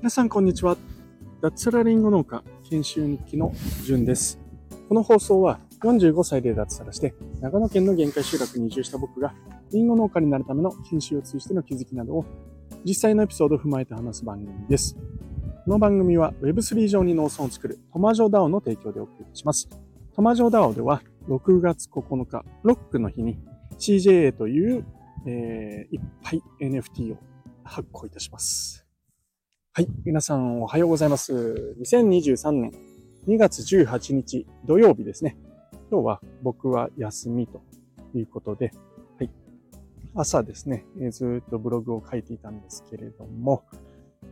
皆さんこんにちは。脱サラリンゴ農家研修日記のじゅんです。この放送は45歳で脱サラして長野県の限界集落に移住した僕がリンゴ農家になるための研修を通じての気づきなどを実際のエピソードを踏まえて話す番組です。この番組は Web3 上に農村を作るトマジョダオの提供でお送りします。トマジョダオでは6月9日、ロックの日に CJA という、えー、いっぱい NFT を発行いたします。はい。皆さんおはようございます。2023年2月18日土曜日ですね。今日は僕は休みということで、はい。朝ですね、ずっとブログを書いていたんですけれども、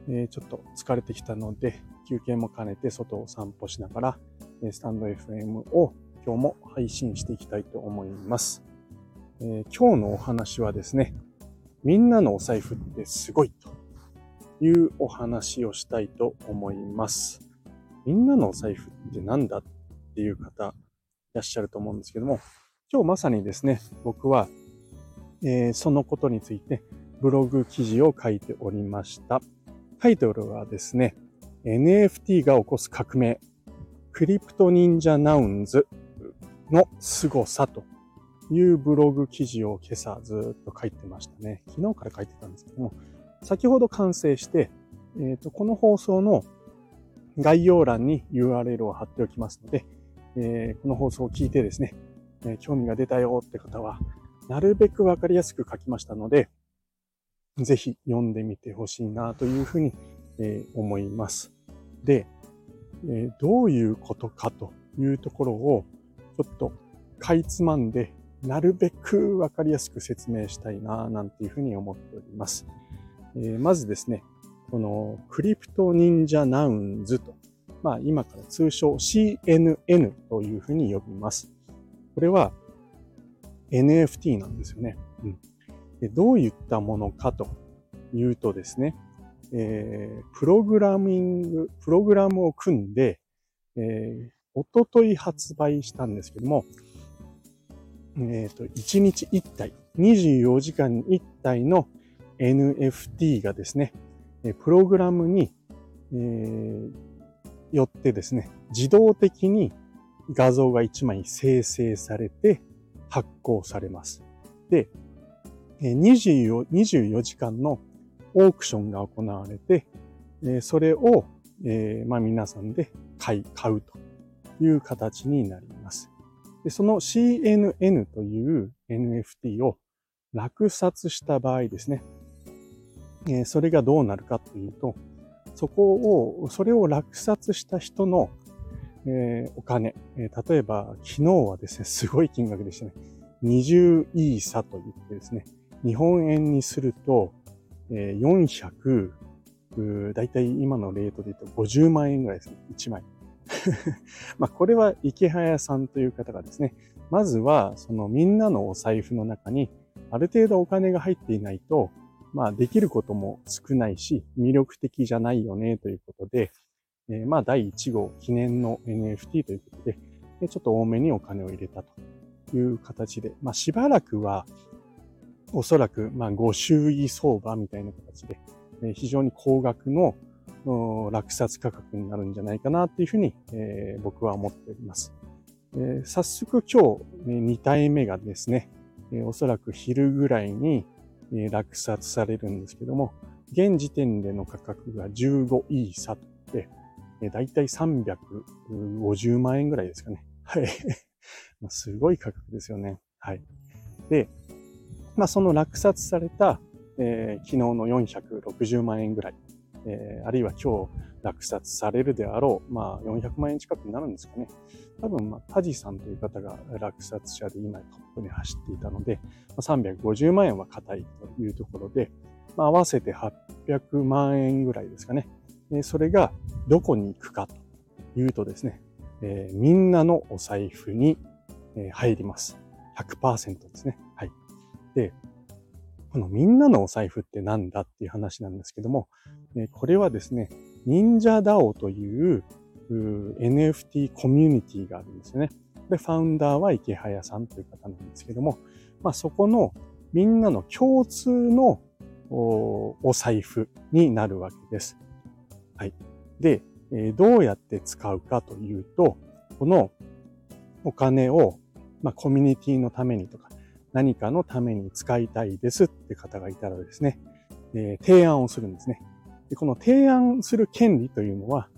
えー、ちょっと疲れてきたので、休憩も兼ねて外を散歩しながら、スタンド FM を今日も配信していきたいと思います。えー、今日のお話はですね、みんなのお財布ってすごいというお話をしたいと思います。みんなのお財布って何だっていう方いらっしゃると思うんですけども、今日まさにですね、僕は、えー、そのことについてブログ記事を書いておりました。タイトルはですね、NFT が起こす革命、クリプト忍者ナウンズの凄さというブログ記事を今朝ずっと書いてましたね。昨日から書いてたんですけども、先ほど完成して、えーと、この放送の概要欄に URL を貼っておきますので、え、この放送を聞いてですね、え、興味が出たよって方は、なるべくわかりやすく書きましたので、ぜひ読んでみてほしいなというふうに、え思います。で、えどういうことかというところをちょっとかいつまんでなるべくわかりやすく説明したいななんていうふうに思っております。えまずですね、このクリプト忍者ナウンズと、まあ今から通称 CNN というふうに呼びます。これは NFT なんですよね。うんでどういったものかというとですね、えー、プログラミング、プログラムを組んで、えー、おととい発売したんですけども、え、ー、と、1日1体、24時間に1体の NFT がですね、プログラムに、えー、よってですね、自動的に画像が1枚生成されて発行されます。で、24, 24時間のオークションが行われて、それを、えまあ、皆さんで買い、買うという形になります。でその CNN という NFT を落札した場合ですね、えそれがどうなるかというと、そこを、それを落札した人の、え、お金、え、例えば昨日はですね、すごい金額でしたね。20イーサと言ってですね、日本円にすると、え、400、だいたい今のレートで言うと50万円ぐらいですね。1枚。まこれは池早さんという方がですね、まずはそのみんなのお財布の中にある程度お金が入っていないと、まあできることも少ないし魅力的じゃないよねということで、え、まあ第1号記念の NFT ということで、ちょっと多めにお金を入れたという形で、まあしばらくはおそらく、まあ、ご周囲相場みたいな形で、非常に高額の落札価格になるんじゃないかなっていうふうに、えー、僕は思っております。えー、早速今日、2体目がですね、えー、おそらく昼ぐらいに、え落札されるんですけども、現時点での価格が15イーサとで、えー、だいたい350万円ぐらいですかね。はい。すごい価格ですよね。はい。で、まあ、その落札された、えー、昨日の460万円ぐらい、えー、あるいは今日落札されるであろう、まあ、400万円近くになるんですかね。多分、まあ、タジさんという方が落札者で今トップに走っていたので、まあ、350万円は硬いというところで、まあ、合わせて800万円ぐらいですかね。それがどこに行くかというとですね、えー、みんなのお財布に入ります。100%ですね。はい。で、このみんなのお財布ってなんだっていう話なんですけども、これはですね、忍者 DAO という NFT コミュニティがあるんですよね。で、ファウンダーは池早さんという方なんですけども、まあそこのみんなの共通のお財布になるわけです。はい。で、えどうやって使うかというと、このお金を、まあ、コミュニティのためにとか、何かのために使いたいですって方がいたらですね、えー、提案をするんですねで。この提案する権利というのは、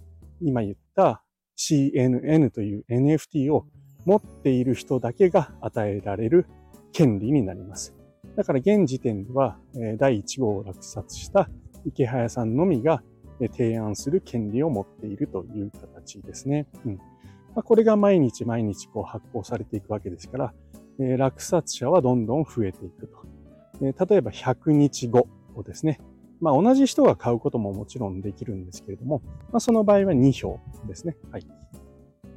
今言った CNN という NFT を持っている人だけが与えられる権利になります。だから現時点では、第1号を落札した池早さんのみが提案する権利を持っているという形ですね。うんまあ、これが毎日毎日こう発行されていくわけですから、え落札者はどんどん増えていくと。え例えば100日後をですね、まあ、同じ人が買うことももちろんできるんですけれども、まあ、その場合は2票ですね。はい。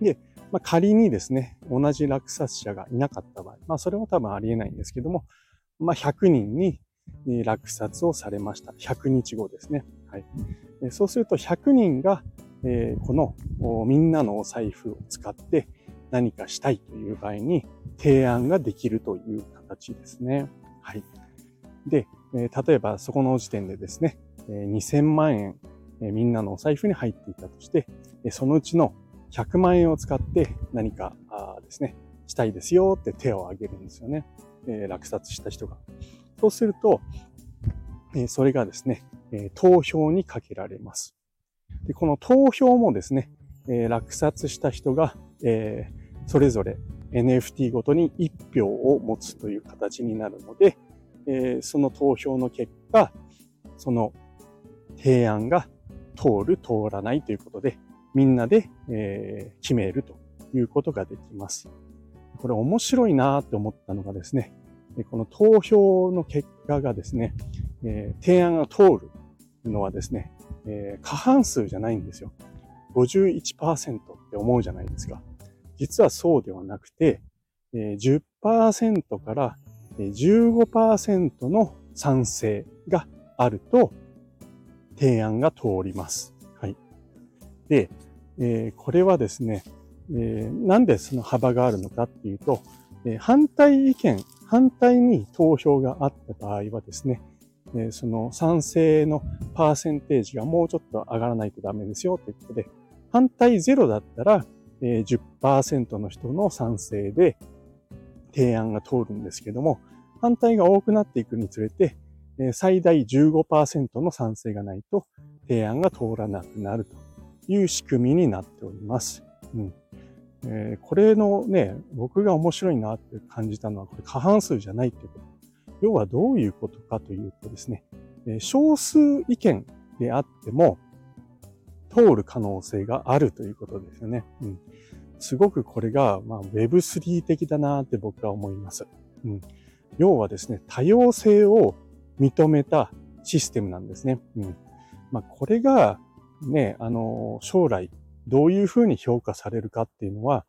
で、まあ、仮にですね、同じ落札者がいなかった場合、まあ、それは多分ありえないんですけども、まあ、100人に落札をされました。100日後ですね。はい。そうすると100人が、えこのみんなのお財布を使って何かしたいという場合に提案ができるという形ですね。はい。で、例えばそこの時点でですね、2000万円みんなのお財布に入っていたとして、そのうちの100万円を使って何かですね、したいですよって手を挙げるんですよね。落札した人が。そうすると、それがですね、投票にかけられます。でこの投票もですね、落札した人が、えそれぞれ NFT ごとに1票を持つという形になるので、えその投票の結果、その提案が通る、通らないということで、みんなでえ、決めるということができます。これ面白いなって思ったのがですね、この投票の結果がですねえ、提案が通るのはですねえ、過半数じゃないんですよ。51%って思うじゃないですか。実はそうではなくて、10%から15%の賛成があると提案が通ります。はい。で、えこれはですね、えなんでその幅があるのかっていうと、え反対意見、反対に投票があった場合はですね、えその賛成のパーセンテージがもうちょっと上がらないとダメですよということで、反対ゼロだったら、え10%の人の賛成で提案が通るんですけども、反対が多くなっていくにつれてえ、最大15%の賛成がないと提案が通らなくなるという仕組みになっております。うんえー、これのね、僕が面白いなって感じたのは、これ過半数じゃないってこと。要はどういうことかというとですねえ、少数意見であっても通る可能性があるということですよね。うん、すごくこれが、まあ、Web3 的だなって僕は思います。うん、要はですね、多様性を認めたシステムなんですね。うんまあ、これがね、あの、将来どういうふうに評価されるかっていうのは、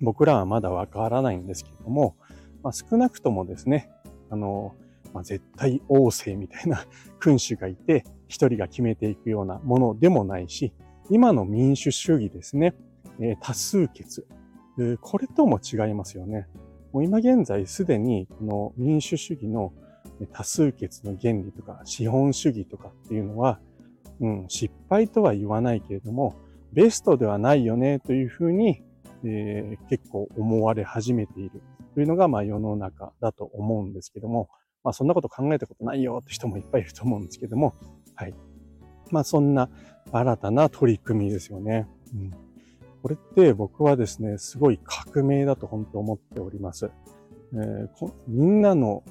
僕らはまだわからないんですけども、まあ、少なくともですね、あの、まあ、絶対王政みたいな君主がいて、一人が決めていくようなものでもないし、今の民主主義ですね、えー、多数決、これとも違いますよね。もう今現在すでにこの民主主義の多数決の原理とか資本主義とかっていうのは、うん、失敗とは言わないけれども、ベストではないよねというふうに、えー、結構思われ始めている。というのが、まあ世の中だと思うんですけども、まあそんなこと考えたことないよって人もいっぱいいると思うんですけども、はい。まあそんな新たな取り組みですよね。うん、これって僕はですね、すごい革命だと本当思っております。えー、みんなの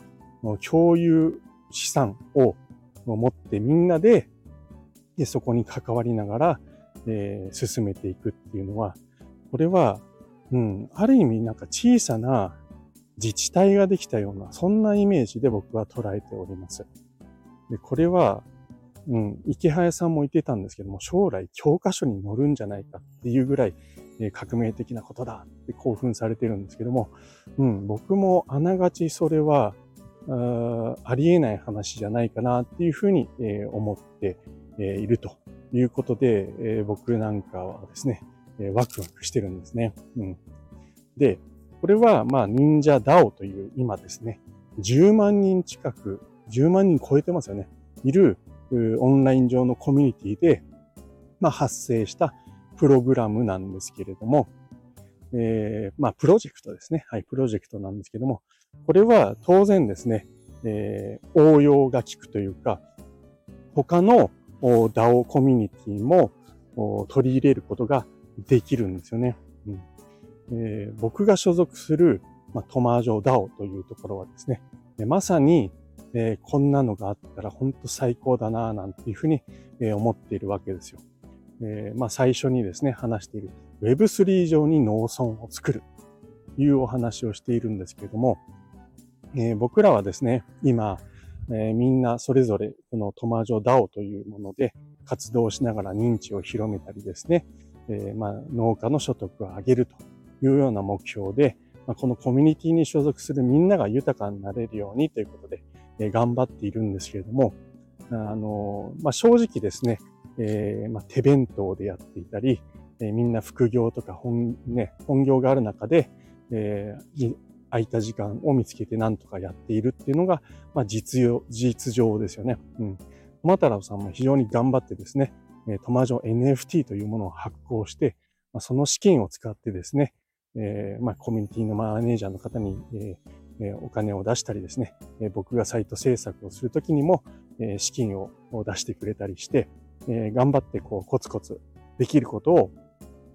共有資産を持ってみんなででそこに関わりながら、えー、進めていくっていうのは、これは、うん、ある意味なんか小さな自治体ができたような、そんなイメージで僕は捉えております。で、これは、うん、池早さんも言ってたんですけども、将来教科書に載るんじゃないかっていうぐらい、えー、革命的なことだって興奮されてるんですけども、うん、僕もあながちそれは、あありえない話じゃないかなっていうふうに、えー、思っているということで、えー、僕なんかはですね、えー、ワクワクしてるんですね。うん、で、これは、まあ、忍者 DAO という今ですね、10万人近く、10万人超えてますよね。いるオンライン上のコミュニティで、まあ、発生したプログラムなんですけれども、えー、まあ、プロジェクトですね。はい、プロジェクトなんですけども、これは当然ですね、えー、応用が効くというか、他の DAO コミュニティも取り入れることができるんですよね。うんえー、僕が所属する、まあ、トマージョ DAO というところはですね、まさに、えー、こんなのがあったら本当最高だなぁなんていうふうに、えー、思っているわけですよ。えー、まあ、最初にですね、話している Web3 上に農村を作るというお話をしているんですけれども、えー、僕らはですね、今、え、みんなそれぞれこのトマジョ DAO というもので活動しながら認知を広めたりですね、え、まあ、農家の所得を上げるというような目標で、まあ、このコミュニティに所属するみんなが豊かになれるようにということで、え、頑張っているんですけれども、あのまあ、正直ですね、えー、まあ、手弁当でやっていたり、えー、みんな副業とか本,、ね、本業がある中で、えー、空いた時間を見つけて何とかやっているっていうのが、まあ、実用、実上ですよね。うん。トマタラさんも非常に頑張ってですね、えトマジョ NFT というものを発行して、まあ、その資金を使ってですね、えー、まあ、コミュニティのマネージャーの方に、えー、お金を出したりですね、僕がサイト制作をするときにも、資金を出してくれたりして、え、頑張ってこうコツコツできることを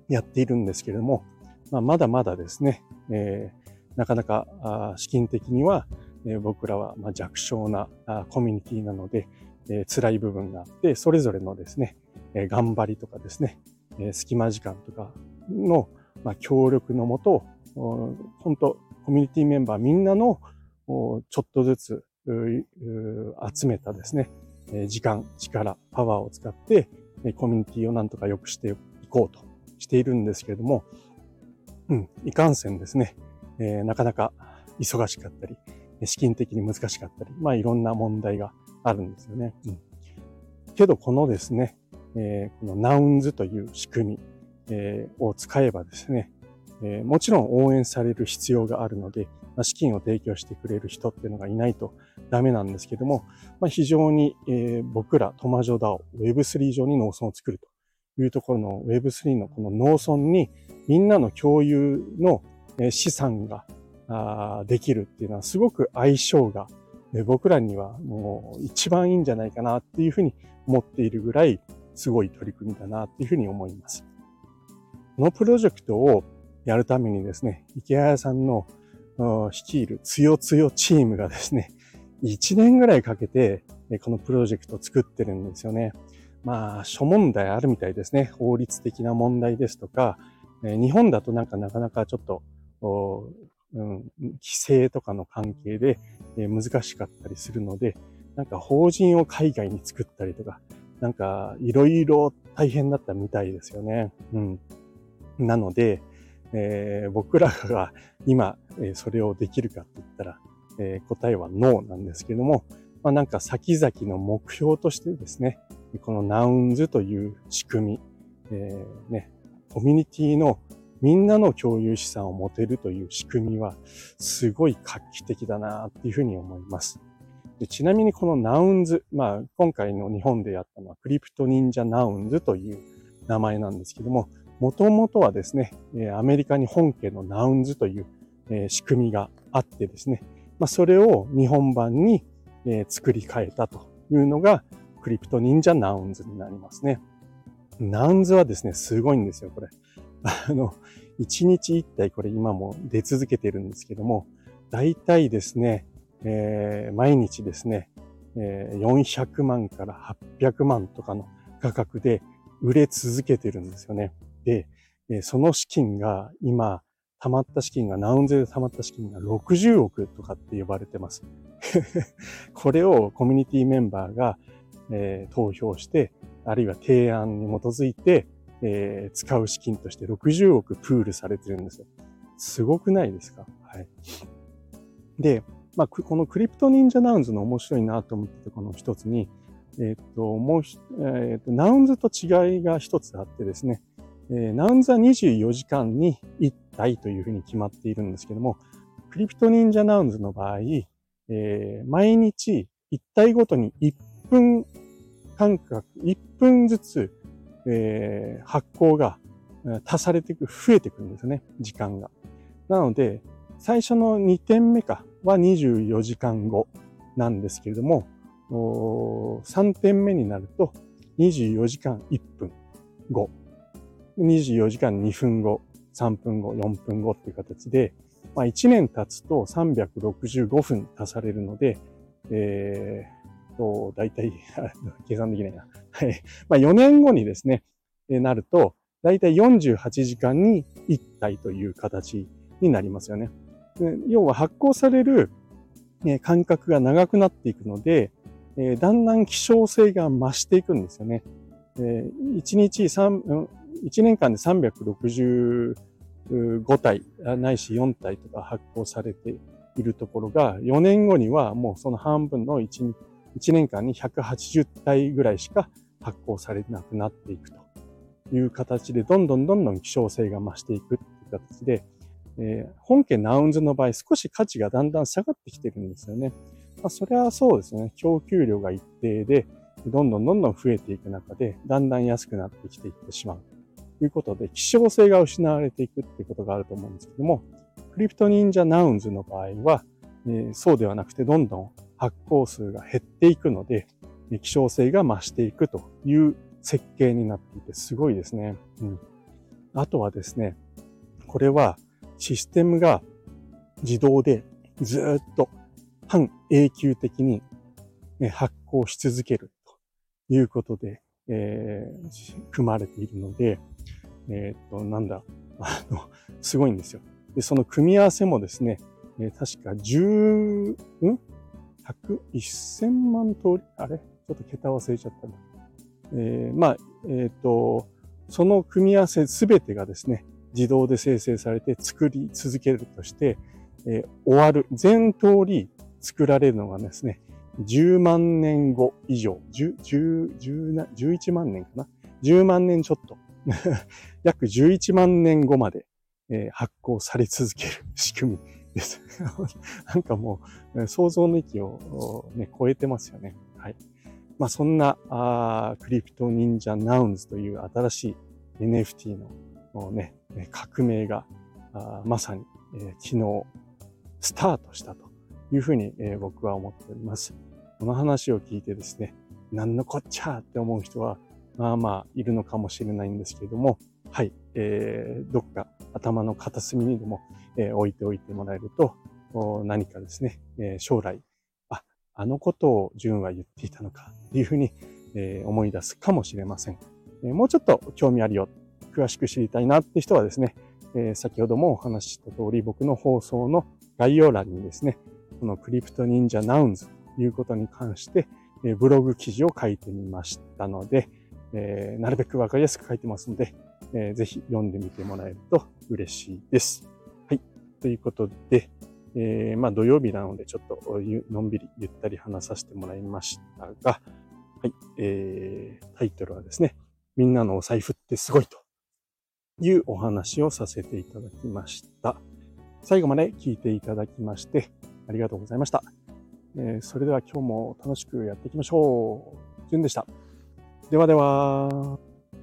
やっているんですけれども、まあ、まだまだですね、え、なかなか資金的には、え、僕らはま弱小なコミュニティなので、え、辛い部分があって、それぞれのですね、え、頑張りとかですね、え、隙間時間とかの、ま、協力のもと、本当コミュニティメンバーみんなのちょっとずつ集めたですね、時間、力、パワーを使って、コミュニティをなんとか良くしていこうとしているんですけれども、うん、いかんせんですね、えー、なかなか忙しかったり、資金的に難しかったり、まあいろんな問題があるんですよね。うん、けどこのですね、えー、このナウンズという仕組み、えー、を使えばですね、えー、もちろん応援される必要があるので、まあ、資金を提供してくれる人っていうのがいないとダメなんですけども、まあ、非常に、えー、僕らトマジョダオ Web3 上に農村を作るというところの Web3 のこの農村にみんなの共有の資産ができるっていうのはすごく相性が僕らにはもう一番いいんじゃないかなっていうふうに思っているぐらいすごい取り組みだなっていうふうに思います。このプロジェクトをやるためにですね、池谷さんの率いるつよつよチームがですね、1年ぐらいかけて、このプロジェクトを作ってるんですよね。まあ、諸問題あるみたいですね。法律的な問題ですとか、日本だとなんかなかなかちょっと、うん、規制とかの関係で難しかったりするので、なんか法人を海外に作ったりとか、なんかいろいろ大変だったみたいですよね。うん。なので、えー、僕らが今、え、それをできるかって言ったら、えー、答えはノーなんですけども、まあ、なんか先々の目標としてですね、このナウンズという仕組み、えー、ね、コミュニティのみんなの共有資産を持てるという仕組みはすごい画期的だなっていうふうに思います。でちなみにこのナウンズ、まあ今回の日本でやったのはクリプト忍者ナウンズという名前なんですけども、もともとはですね、アメリカに本家のナウンズという仕組みがあってですね、まあ、それを日本版に作り変えたというのがクリプト忍者ナウンズになりますね。ナウンズはですね、すごいんですよ、これ。あの、1日1体これ今も出続けてるんですけども、大体ですね、えー、毎日ですね、えー、400万から800万とかの価格で売れ続けてるんですよね。で、その資金が今、溜まった資金が、ナウンゼで溜まった資金が60億とかって呼ばれてます。これをコミュニティメンバーが、えー、投票して、あるいは提案に基づいて、えー、使う資金として60億プールされてるんですよ。すごくないですか？はい。で、まあ、このクリプト忍者ナウンズの面白いなと思ってて、この一つに、えっ、と、もう、えっ、と、ナウンズと違いが一つあってですね、えー、ナウンズは24時間に1体というふうに決まっているんですけども、クリプト忍者ナウンズの場合、えー、毎日1体ごとに1分間隔、1分ずつ、えー、発酵が足されていく、増えていくんですね、時間が。なので、最初の2点目かは24時間後なんですけれども、3点目になると24時間1分後、24時間2分後、3分後、4分後っていう形で、まあ、1年経つと365分足されるので、えー、と、だいたい計算できないな。はい。まあ、4年後にですね、えなると、だいたい48時間に1体という形になりますよね。要は発行される間隔が長くなっていくので、えだんだん希少性が増していくんですよね。え1日3、1年間で365体ないし4体とか発行されているところが、4年後にはもうその半分の 1, 1年間に180体ぐらいしか発行されなくなっていくという形で、どんどんどんどん希少性が増していくっていう形で、えー、本家ナウンズの場合少し価値がだんだん下がってきてるんですよね。まあ、それはそうですね。供給量が一定で、どんどんどんどん増えていく中で、だんだん安くなってきていってしまう。ということで、希少性が失われていくっていうことがあると思うんですけども、クリプト忍者ナウンズの場合は、え、そうではなくて、どんどん発行数が減っていくので、希少性が増していくという設計になっていて、すごいですね。うん。あとはですね、これはシステムが自動でずっと半永久的に、発行し続けるということで、えー、組まれているので、えっ、と、なんだ、あの、すごいんですよ。で、その組み合わせもですね、えー、確か10、ん ?100、1000万通り？あれ？ちょっと桁忘れちゃったな。えー、まあ、えっ、と、その組み合わせすべてがですね、自動で生成されて作り続けるとして、え、終わる。全通り作られるのがですね、10万年後以上、10、10、10 11万年かな ?10 万年ちょっと。約11万年後まで、えー、発行され続ける仕組みです。なんかもう、想像の域を、ね、超えてますよね。はい。まあ、そんな、あクリプト忍者ナウンズという新しい NFT のね、革命が、あまさに、えー、昨日、スタートしたというふうに、えー、僕は思っております。この話を聞いてですね、何のこっちゃって思う人は、まあまあいるのかもしれないんですけれども、はい、えー、どっか頭の片隅にでも、えー、置いておいてもらえると、何かですね、えー、将来、あ、あのことを純は言っていたのかっていうふうに、えー、思い出すかもしれません。えー、もうちょっと興味あるよ、詳しく知りたいなって人はですね、えー、先ほどもお話しした通り、僕の放送の概要欄にですね、このクリプト忍者ナウンズということに関して、えー、ブログ記事を書いてみましたので、えー、なるべくわかりやすく書いてますので、えー、ぜひ読んでみてもらえると嬉しいです。はい。ということで、えー、まあ土曜日なのでちょっとのんびりゆったり話させてもらいましたが、はい。えー、タイトルはですね、みんなのお財布ってすごいというお話をさせていただきました。最後まで聞いていただきましてありがとうございました。えー、それでは今日も楽しくやっていきましょう。じゅんでした。ではでは、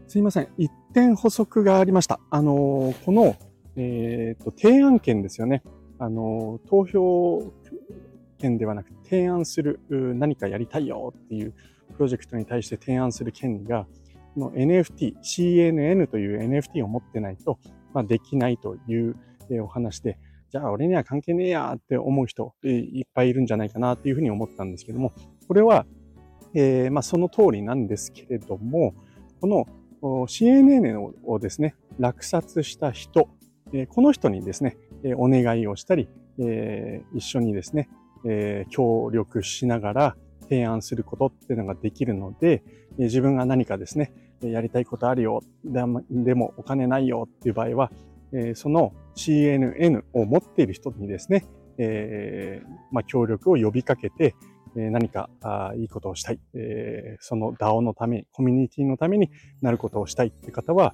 すいません。一点補足がありました。あの、この、えっ、ー、と、提案権ですよね。あの、投票権ではなく提案する、何かやりたいよっていうプロジェクトに対して提案する権利が、の NFT、CNN という NFT を持ってないと、まあ、できないというお話で、じゃあ俺には関係ねえやって思う人いっぱいいるんじゃないかなっていうふうに思ったんですけども、これは、えー、まあその通りなんですけれども、この CNN をですね、落札した人、この人にですね、お願いをしたり、一緒にですね、協力しながら提案することっていうのができるので、自分が何かですね、やりたいことあるよ、でもお金ないよっていう場合は、その CNN を持っている人にですね、え、まあ、協力を呼びかけて、何かいいことをしたい、その DAO のために、コミュニティのためになることをしたいって方は、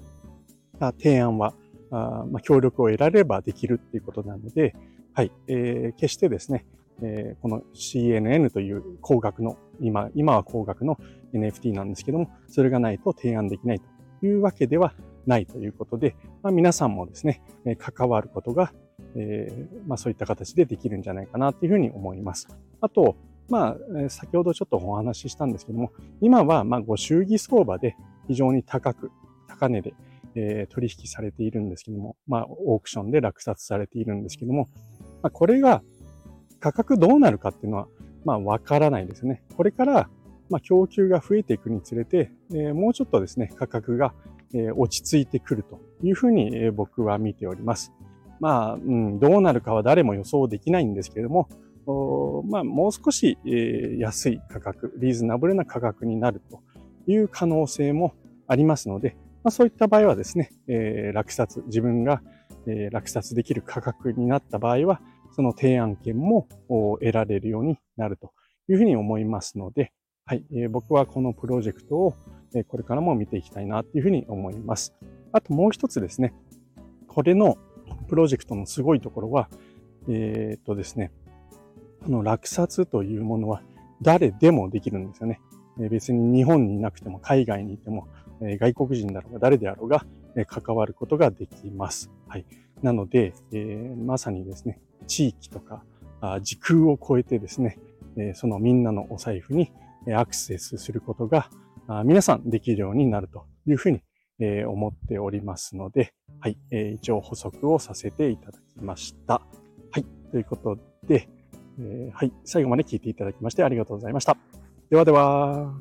提案は、まあ、協力を得られればできるっていうことなので、はい、え、決してですね、え、この CNN という高額の、今、今は高額の NFT なんですけども、それがないと提案できないというわけではないということで、まあ、皆さんもですね、関わることが、えー、まあ、そういった形でできるんじゃないかなというふうに思います。あと、まあ、先ほどちょっとお話ししたんですけども、今は、まあ、ご祝儀相場で非常に高く、高値で、えー、取引されているんですけども、まあ、オークションで落札されているんですけども、まあ、これが価格どうなるかっていうのは、まあ、わからないですね。これから、まあ、供給が増えていくにつれて、えー、もうちょっとですね、価格が、えー、落ち着いてくるというふうに、えー、僕は見ております。まあ、うん、どうなるかは誰も予想できないんですけれども、まあ、もう少し、え、安い価格、リーズナブルな価格になるという可能性もありますので、まあ、そういった場合はですね、え、落札、自分が、え、落札できる価格になった場合は、その提案権も得られるようになるというふうに思いますので、はい、え、僕はこのプロジェクトを、これからも見ていきたいなというふうに思います。あともう一つですね、これのプロジェクトのすごいところは、えー、っとですね、この落札というものは誰でもできるんですよね。別に日本にいなくても海外にいても外国人だろうが誰であろうが関わることができます。はい。なので、えー、まさにですね、地域とか時空を超えてですね、そのみんなのお財布にアクセスすることが皆さんできるようになるというふうに思っておりますので、はい、一応補足をさせていただきました。はい、ということで、えー、はい。最後まで聞いていただきましてありがとうございました。ではでは。